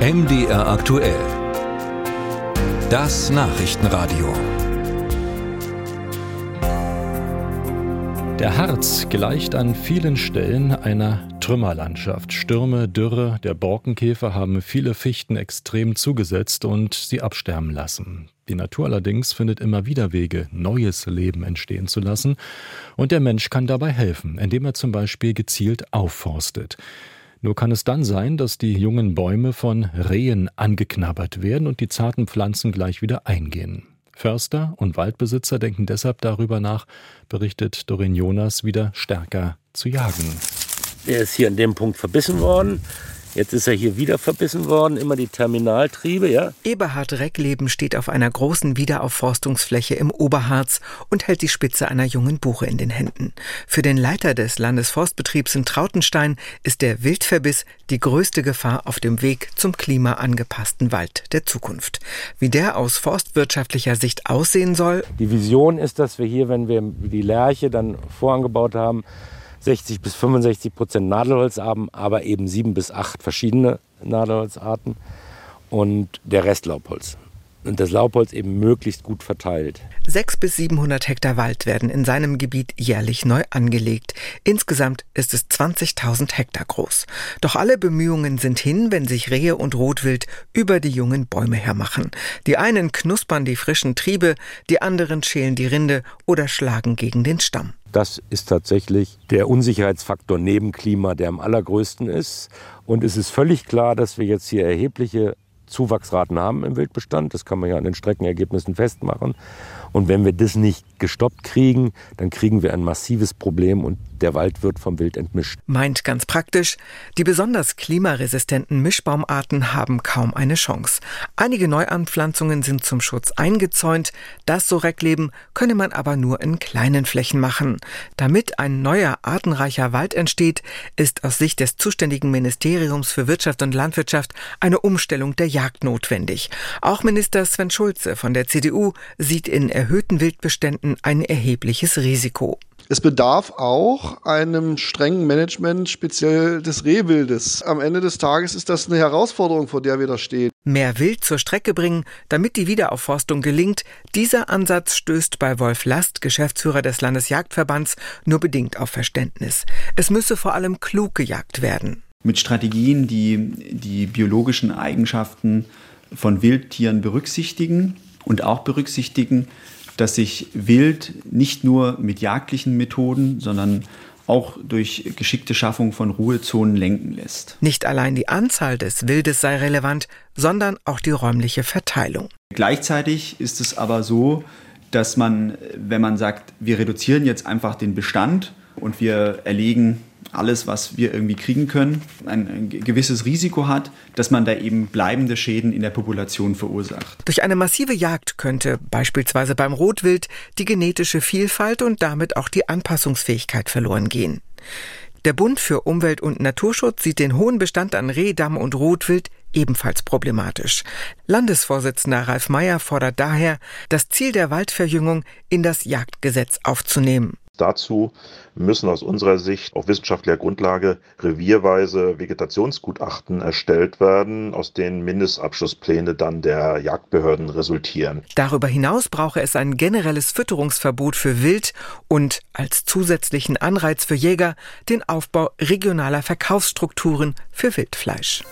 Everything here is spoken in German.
MDR aktuell. Das Nachrichtenradio. Der Harz gleicht an vielen Stellen einer Trümmerlandschaft. Stürme, Dürre, der Borkenkäfer haben viele Fichten extrem zugesetzt und sie absterben lassen. Die Natur allerdings findet immer wieder Wege, neues Leben entstehen zu lassen, und der Mensch kann dabei helfen, indem er zum Beispiel gezielt aufforstet. Nur kann es dann sein, dass die jungen Bäume von Rehen angeknabbert werden und die zarten Pflanzen gleich wieder eingehen. Förster und Waldbesitzer denken deshalb darüber nach, berichtet Dorin Jonas, wieder stärker zu jagen. Er ist hier an dem Punkt verbissen worden. Jetzt ist er hier wieder verbissen worden, immer die Terminaltriebe, ja. Eberhard Reckleben steht auf einer großen Wiederaufforstungsfläche im Oberharz und hält die Spitze einer jungen Buche in den Händen. Für den Leiter des Landesforstbetriebs in Trautenstein ist der Wildverbiss die größte Gefahr auf dem Weg zum klimaangepassten Wald der Zukunft. Wie der aus forstwirtschaftlicher Sicht aussehen soll? Die Vision ist, dass wir hier, wenn wir die Lerche dann vorangebaut haben, 60 bis 65 Prozent Nadelholz haben, aber eben sieben bis acht verschiedene Nadelholzarten und der Rest Laubholz und das Laubholz eben möglichst gut verteilt. Sechs bis 700 Hektar Wald werden in seinem Gebiet jährlich neu angelegt. Insgesamt ist es 20.000 Hektar groß. Doch alle Bemühungen sind hin, wenn sich Rehe und Rotwild über die jungen Bäume hermachen. Die einen knuspern die frischen Triebe, die anderen schälen die Rinde oder schlagen gegen den Stamm. Das ist tatsächlich der Unsicherheitsfaktor neben Klima, der am allergrößten ist. Und es ist völlig klar, dass wir jetzt hier erhebliche Zuwachsraten haben im Wildbestand. Das kann man ja an den Streckenergebnissen festmachen. Und wenn wir das nicht gestoppt kriegen, dann kriegen wir ein massives Problem und der Wald wird vom Wild entmischt. Meint ganz praktisch, die besonders klimaresistenten Mischbaumarten haben kaum eine Chance. Einige Neuanpflanzungen sind zum Schutz eingezäunt. Das, so Reckleben, könne man aber nur in kleinen Flächen machen. Damit ein neuer, artenreicher Wald entsteht, ist aus Sicht des zuständigen Ministeriums für Wirtschaft und Landwirtschaft eine Umstellung der Jagd notwendig. Auch Minister Sven Schulze von der CDU sieht in erhöhten Wildbeständen ein erhebliches Risiko. Es bedarf auch einem strengen Management, speziell des Rehwildes. Am Ende des Tages ist das eine Herausforderung, vor der wir da stehen. Mehr Wild zur Strecke bringen, damit die Wiederaufforstung gelingt, dieser Ansatz stößt bei Wolf Last, Geschäftsführer des Landesjagdverbands, nur bedingt auf Verständnis. Es müsse vor allem klug gejagt werden. Mit Strategien, die die biologischen Eigenschaften von Wildtieren berücksichtigen und auch berücksichtigen, dass sich Wild nicht nur mit jagdlichen Methoden, sondern auch durch geschickte Schaffung von Ruhezonen lenken lässt. Nicht allein die Anzahl des Wildes sei relevant, sondern auch die räumliche Verteilung. Gleichzeitig ist es aber so, dass man, wenn man sagt, wir reduzieren jetzt einfach den Bestand und wir erlegen alles, was wir irgendwie kriegen können, ein, ein, gewisses Risiko hat, dass man da eben bleibende Schäden in der Population verursacht. Durch eine massive Jagd könnte beispielsweise beim Rotwild die genetische Vielfalt und damit auch die Anpassungsfähigkeit verloren gehen. Der Bund für Umwelt und Naturschutz sieht den hohen Bestand an Rehdamm und Rotwild ebenfalls problematisch. Landesvorsitzender Ralf Meyer fordert daher, das Ziel der Waldverjüngung in das Jagdgesetz aufzunehmen. Dazu müssen aus unserer Sicht auf wissenschaftlicher Grundlage revierweise Vegetationsgutachten erstellt werden, aus denen Mindestabschlusspläne dann der Jagdbehörden resultieren. Darüber hinaus brauche es ein generelles Fütterungsverbot für Wild und als zusätzlichen Anreiz für Jäger den Aufbau regionaler Verkaufsstrukturen für Wildfleisch.